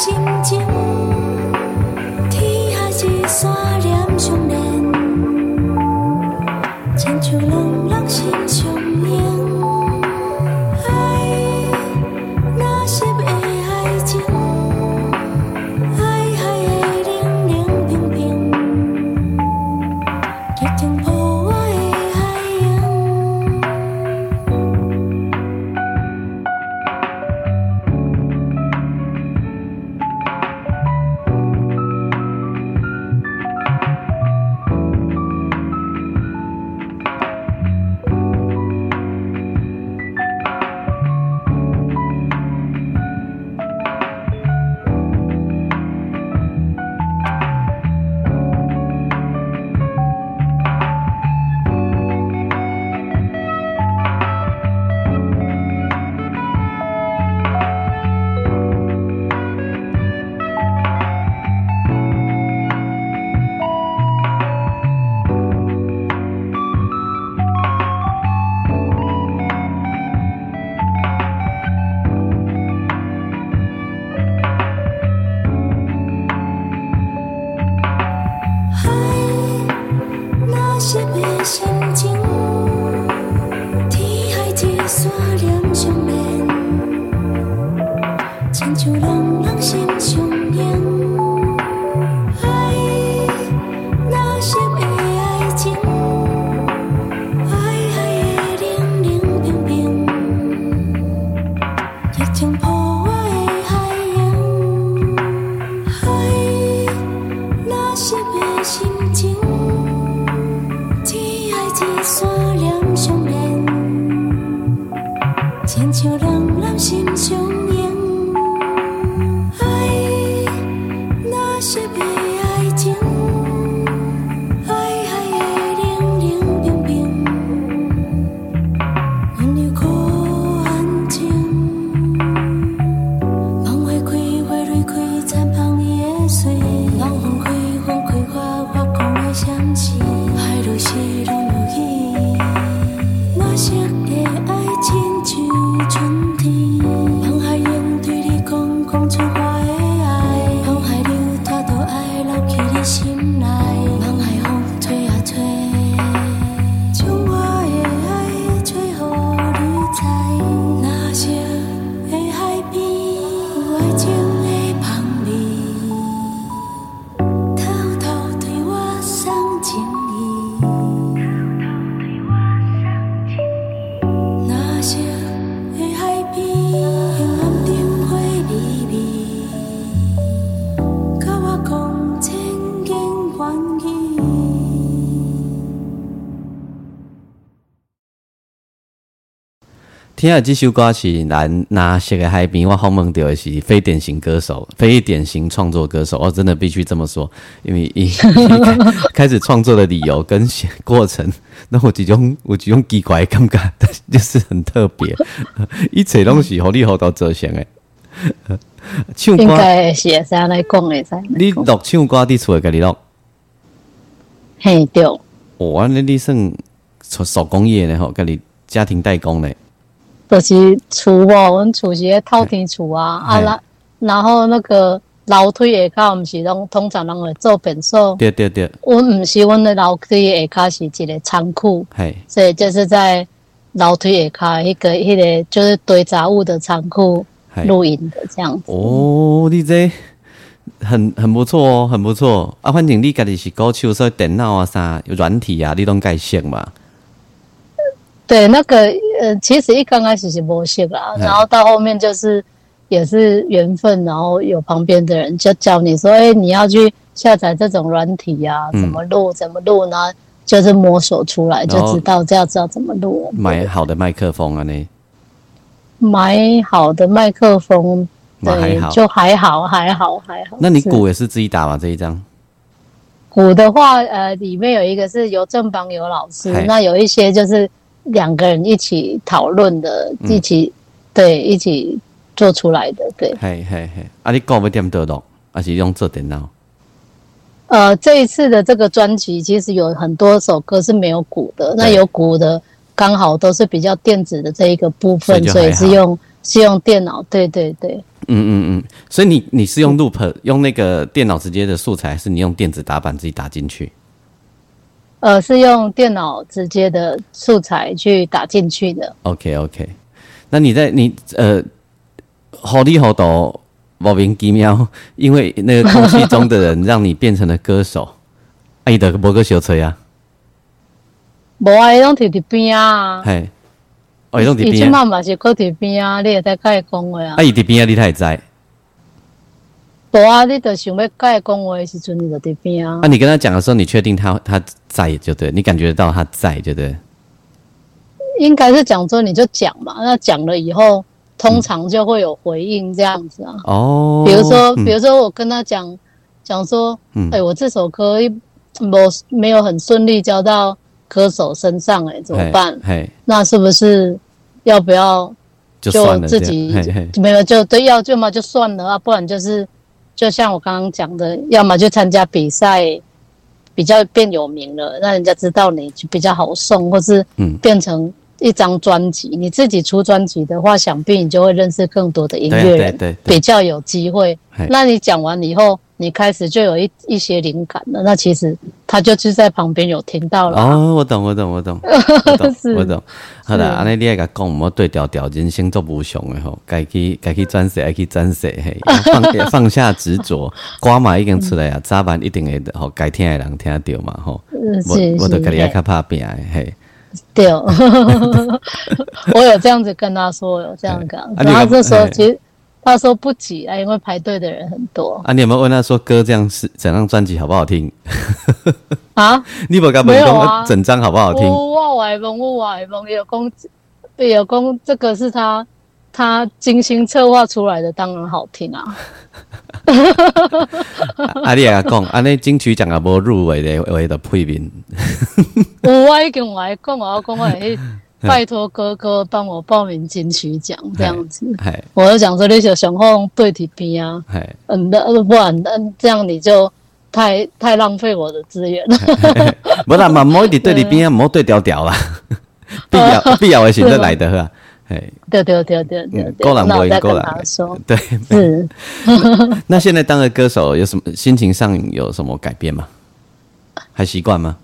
Speaker 3: 心情，天还是山连相连，千秋浪。亲像冷冷心上。
Speaker 1: 听下这首歌是南那些个海边，我好梦到的是非典型歌手，非典型创作歌手。我真的必须这么说，因为一 开始创作的理由跟过程，那我几种我几种奇怪感觉，就是很特别。一切东西好利好到这些诶。
Speaker 2: 唱歌是会使来讲的，噻。
Speaker 1: 你录唱歌伫厝会，家己录。
Speaker 2: 嘿，对。
Speaker 1: 哦，那你算手工业咧吼，家己家庭代工咧。
Speaker 2: 就是厝哦，阮厝是咧透天厝啊，啊然然后那个楼梯下骹毋是拢通常拢会做便所。
Speaker 1: 对对对。
Speaker 2: 阮毋是，阮的楼梯下骹是一个仓库，所以就是在楼梯下骹迄个迄个就是堆杂物的仓库露营的这样子。
Speaker 1: 哦，你这很很不错哦，很不错啊。反正你家己是搞手，所以电脑啊啥软体啊，你拢介识嘛。
Speaker 2: 对，那个呃，其实一刚开始是模型啦，然后到后面就是也是缘分，然后有旁边的人就教你说，哎，你要去下载这种软体呀，怎么录怎么录呢？就是摸索出来就知道，这样知道怎么录。
Speaker 1: 买好的麦克风啊，你
Speaker 2: 买好的麦克风，对，就还好，还好，还好。
Speaker 1: 那你鼓也是自己打吗？这一张
Speaker 2: 鼓的话，呃，里面有一个是由正邦有老师，那有一些就是。两个人一起讨论的，一起对一起做出来的，对。
Speaker 1: 嘿嘿嘿，啊，你搞不点得咯？还是用这电脑？
Speaker 2: 呃，这一次的这个专辑其实有很多首歌是没有鼓的，那有鼓的刚好都是比较电子的这一个部分，所以是用是用电脑。对对对。
Speaker 1: 嗯嗯嗯，所以你你是用 loop 用那个电脑直接的素材，还是你用电子打板自己打进去？
Speaker 2: 呃，是用电脑直接的素材去打进去的。
Speaker 1: OK OK，那你在你呃，好厉好多莫名其妙，因为那个空气中的人让你变成了歌手，爱的某个小车呀，
Speaker 2: 无啊，伊拢伫伫边啊，
Speaker 1: 嘿，哦，伊拢伫边啊，
Speaker 2: 伊即嘛嘛是搁伫边啊，你也在甲伊讲话啊，
Speaker 1: 啊，伊伫边啊，你太在。
Speaker 2: 无啊，你就想要甲伊讲话的时阵，你就伫边啊。
Speaker 1: 啊，你跟他讲的时候，你确定他他在就对，你感觉到他在就对。
Speaker 2: 应该是讲说你就讲嘛，那讲了以后，通常就会有回应这样子啊。
Speaker 1: 哦。
Speaker 2: 比如说，比如说我跟他讲讲说，哎，我这首歌没没有很顺利交到歌手身上，哎，怎么办？那是不是要不要
Speaker 1: 就
Speaker 2: 自己没有就对要就嘛就算了啊，不然就是。就像我刚刚讲的，要么就参加比赛，比较变有名了，让人家知道你就比较好送，或是变成一张专辑。你自己出专辑的话，想必你就会认识更多的音乐人，比较有机会。那你讲完以后。你开始就有一一些灵感了，那其实他就是在旁边有听到了。
Speaker 1: 哦，我懂，我懂，我懂，我懂，我懂。好的，安尼你来讲，我对调调，人生做无常的吼，该去该去转色，该去转色，嘿，放放下执着，歌嘛已经出来啊，早晚一定会的，吼，该听的人听得到嘛，吼。我我都跟你较怕变嘿。
Speaker 2: 对，我有这样子跟他说，有这样讲，然后这时候其实。他说不急啊，因为排队的人很多
Speaker 1: 啊。你有没有问他说歌这样是整张专辑好不好听？
Speaker 2: 啊？
Speaker 1: 你不敢问啊？整张好不好听？
Speaker 2: 我外问，我外问，有公有公，这个是他他精心策划出来的，当然好听啊。
Speaker 1: 啊，你也讲，安尼金曲奖也无入围的，为的配名。
Speaker 2: 我已经我讲，我要讲我去。拜托哥哥帮我报名金曲奖这样子，我就讲说你就想放对题边啊，嗯，那不然嗯这样你就太太浪费我的资源了。
Speaker 1: 不啦嘛，莫一直对题边啊，莫对调调啦，必要必要的选择来的哈。
Speaker 2: 哎，对对对对对，
Speaker 1: 够了，我够了。对，
Speaker 2: 是。
Speaker 1: 那现在当个歌手有什么心情上有什么改变吗？还习惯吗？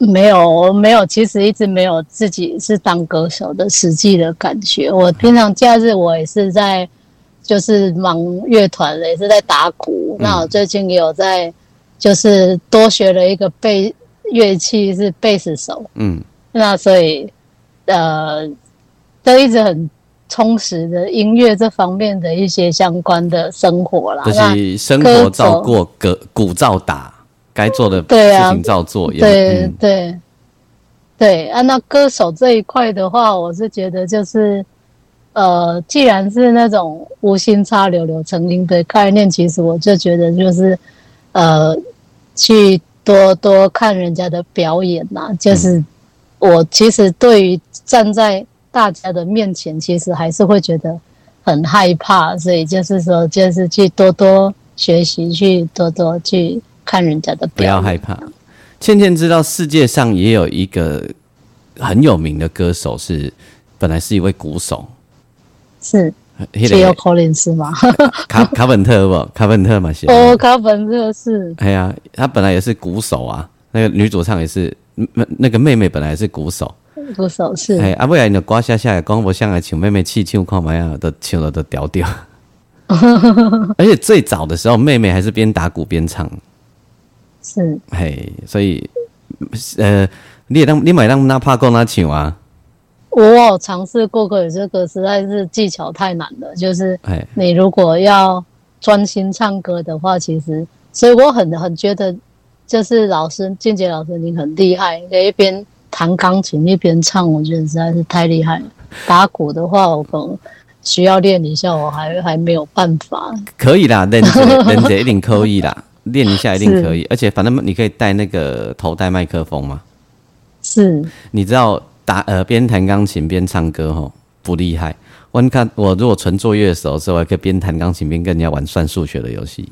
Speaker 2: 没有，我没有，其实一直没有自己是当歌手的实际的感觉。我平常假日我也是在，就是忙乐团，也是在打鼓。那我最近也有在，就是多学了一个贝乐器，是贝斯手。嗯，那所以，呃，都一直很充实的音乐这方面的一些相关的生活啦。
Speaker 1: 就是生活照过，歌鼓照打。该做的事情照做，
Speaker 2: 对对对啊，那歌手这一块的话，我是觉得就是，呃，既然是那种无心插柳柳成荫的概念，其实我就觉得就是，呃，去多多看人家的表演呐。就是我其实对于站在大家的面前，其实还是会觉得很害怕，所以就是说，就是去多多学习，去多多去看人家的表
Speaker 1: 演。不要害怕。倩倩知道世界上也有一个很有名的歌手，是本来是一位鼓手，
Speaker 2: 是杰奥·柯林斯吗？
Speaker 1: 卡卡本特不？卡本特嘛，
Speaker 2: 哦，卡本特是。
Speaker 1: 哎呀，他本来也是鼓手啊，那个女主唱也是，那那个妹妹本来是鼓手，
Speaker 2: 鼓手是。
Speaker 1: 哎，啊，未来你刮下下来，光不像来请妹妹气唱看嘛呀，都唱了都屌屌。而且最早的时候，妹妹还是边打鼓边唱。
Speaker 2: 是，
Speaker 1: 嘿，所以，呃，你也当你买当那怕够那唱啊？
Speaker 2: 我有尝试过，可是这个实在是技巧太难了。就是，你如果要专心唱歌的话，其实，所以我很很觉得，就是老师俊杰老师你很厉害，可以一边弹钢琴一边唱，我觉得实在是太厉害了。打鼓的话，我可能需要练一下，我还还没有办法。
Speaker 1: 可以啦，人家人家一定可以啦。练一下一定可以，而且反正你可以带那个头戴麦克风嘛。
Speaker 2: 是，
Speaker 1: 你知道打呃边弹钢琴边唱歌吼不厉害。我看我如果纯做乐手的时候，还可以边弹钢琴边跟人家玩算数学的游戏。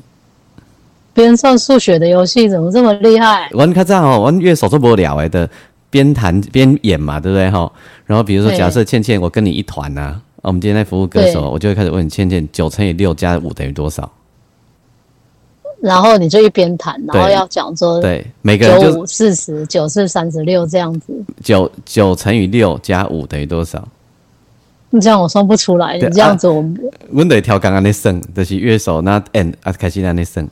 Speaker 2: 边算数学的游戏怎么这么厉害？
Speaker 1: 我看这样哦，玩乐手做不了哎的，边弹边演嘛，对不对哈？然后比如说假设倩倩我跟你一团呐，我们今天在服务歌手，我就会开始问倩倩九乘以六加五等于多少？
Speaker 2: 然后你就一边弹，然后要讲说，
Speaker 1: 对，每个人
Speaker 2: 就四十九是三十六这样子。
Speaker 1: 九九乘以六加五等于多少？
Speaker 2: 你这样我算不出来。你这样子我，
Speaker 1: 我得调刚刚那声，就是乐手那 N 啊开心那那声。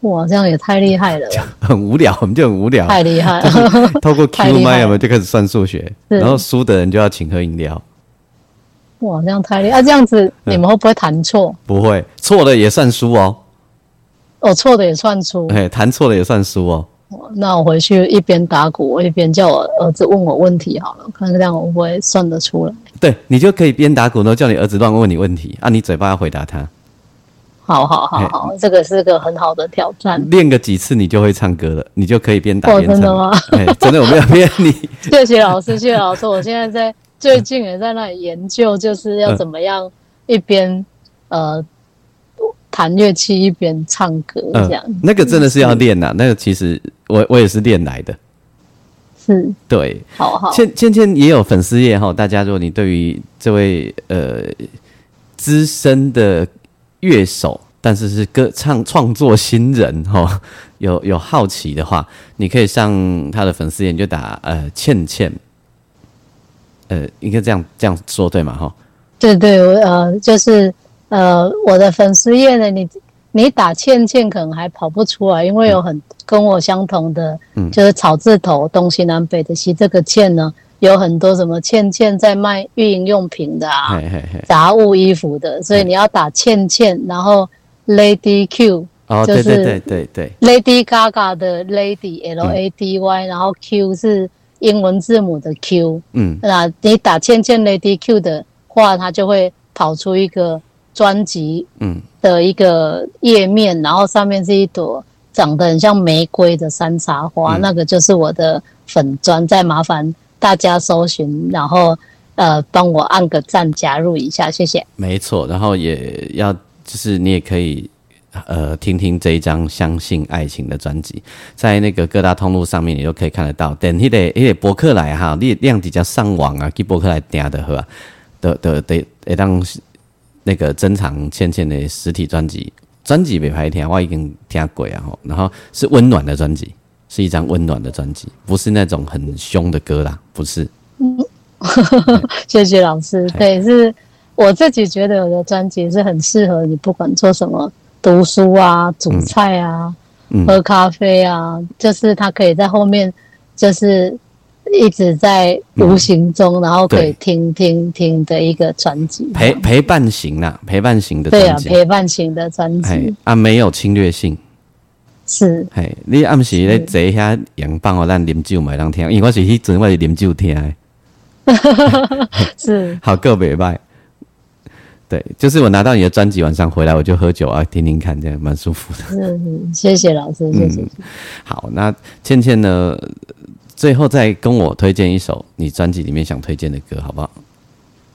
Speaker 2: 哇，这样也太厉害了。
Speaker 1: 很无聊，我们就很无聊。
Speaker 2: 太厉害。
Speaker 1: 透过 Q 麦，我们就开始算数学，然后输的人就要请喝饮料。
Speaker 2: 哇，这样太厉害！这样子你们会不会弹错？
Speaker 1: 不会，错了也算输哦。
Speaker 2: 哦，错的也算出，
Speaker 1: 哎，弹错了也算输哦。
Speaker 2: 那我回去一边打鼓，我一边叫我儿子问我问题好了，看这样我会算得出来。
Speaker 1: 对你就可以边打鼓，然后叫你儿子乱问你问题，啊，你嘴巴要回答他。
Speaker 2: 好好好好，这个是个很好的挑战。
Speaker 1: 练个几次，你就会唱歌了，你就可以边打边
Speaker 2: 唱。真的吗？
Speaker 1: 真的，我没有 骗你。
Speaker 2: 谢谢老师，谢谢老师。我现在在最近也在那里研究，就是要怎么样一边呃。弹乐器一边唱歌，这样
Speaker 1: 那个真的是要练呐。那个其实我我也是练来的，
Speaker 2: 是
Speaker 1: 对。
Speaker 2: 好好，
Speaker 1: 倩倩倩也有粉丝页哈。大家如果你对于这位呃资深的乐手，但是是歌唱创作新人哈，有有好奇的话，你可以上他的粉丝页，你就打呃倩倩，呃，应该这样这样说对吗？哈，
Speaker 2: 对对，我呃就是。呃，我的粉丝页呢，你你打倩倩可能还跑不出来，因为有很跟我相同的，嗯，就是草字头东西南北的西，这个倩呢有很多什么倩倩在卖运营用品的啊，杂物衣服的，所以你要打倩倩，然后 Lady Q，
Speaker 1: 哦，对对对对对
Speaker 2: ，Lady Gaga 的 Lady L A D Y，然后 Q 是英文字母的 Q，嗯，那你打倩倩 Lady Q 的话，它就会跑出一个。专辑嗯的一个页面，然后上面是一朵长得很像玫瑰的山茶花，那个就是我的粉砖。再麻烦大家搜寻，然后呃帮我按个赞，加入一下，谢谢。
Speaker 1: 没错，然后也要就是你也可以呃听听这一张《相信爱情》的专辑，在那个各大通路上面你都可以看得到。等迄个迄个博客来哈，你量比较上网啊，去博客来订的呵，的的得得当。那个珍藏倩倩的实体专辑，专辑没拍听，我已经听过啊吼。然后是温暖的专辑，是一张温暖的专辑，不是那种很凶的歌啦，不是。嗯，
Speaker 2: 谢谢老师。对，是我自己觉得我的专辑是很适合你，不管做什么，读书啊、煮菜啊、喝咖啡啊，就是它可以在后面，就是。一直在无形中，然后可以听听听的一个专辑，
Speaker 1: 陪陪伴型啊，陪伴型的
Speaker 2: 对啊，陪伴型的专辑
Speaker 1: 啊，没有侵略性，
Speaker 3: 是，
Speaker 1: 嘿，你暗时咧坐遐阳棒哦，咱啉酒嘛当听，因为我是迄阵我是啉酒听的。
Speaker 3: 是，
Speaker 1: 好个袂歹。对，就是我拿到你的专辑，晚上回来我就喝酒啊，听听看，这样蛮舒服的。
Speaker 3: 嗯，谢谢老师，谢谢。
Speaker 1: 好，那倩倩呢？最后再跟我推荐一首你专辑里面想推荐的歌，好不好？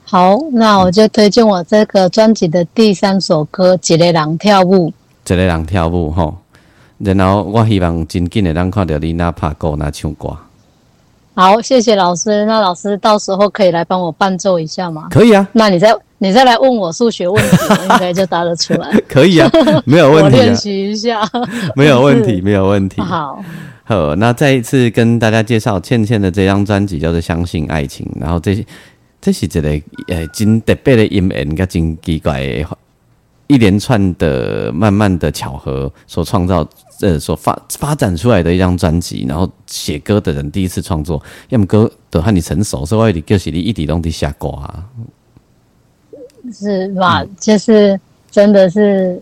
Speaker 3: 好，那我就推荐我这个专辑的第三首歌《一个人跳舞》。
Speaker 1: 一个人跳舞，吼。然后我希望真紧的能看到你那拍歌那唱歌。
Speaker 3: 好，谢谢老师。那老师到时候可以来帮我伴奏一下吗？
Speaker 1: 可以啊。
Speaker 3: 那你再你再来问我数学问题，我应该就答得出来。
Speaker 1: 可以啊，没有问题。
Speaker 3: 我练习一下。
Speaker 1: 没有问题，没有问题。
Speaker 3: 好，
Speaker 1: 好，那再一次跟大家介绍倩倩的这张专辑叫做《相信爱情》，然后这这是一个呃真特别的音乐，跟真奇怪的一连串的慢慢的巧合所创造。呃，所发发展出来的一张专辑，然后写歌的人第一次创作，要么歌都和你成熟，所以你就是你一滴都滴下瓜，
Speaker 3: 是吧？就是真的是，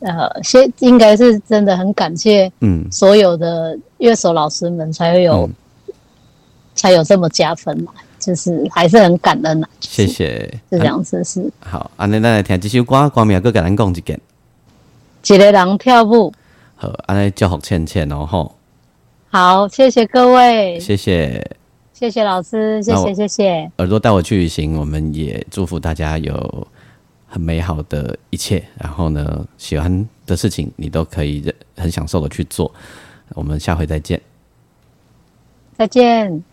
Speaker 3: 呃，先应该是真的很感谢，嗯，所有的乐手老师们才会有，才有这么加分嘛，就是还是很感恩呐。
Speaker 1: 谢谢，
Speaker 3: 是这样子是。
Speaker 1: 好，安尼咱来听这首歌，歌名，哥跟咱讲一遍。
Speaker 3: 一个人跳舞。
Speaker 1: 好，安尼祝福倩倩哦吼。
Speaker 3: 好，谢谢各位，
Speaker 1: 谢谢，
Speaker 3: 谢谢老师，谢谢谢谢。
Speaker 1: 耳朵带我去旅行，我们也祝福大家有很美好的一切。然后呢，喜欢的事情你都可以很享受的去做。我们下回再见，
Speaker 3: 再见。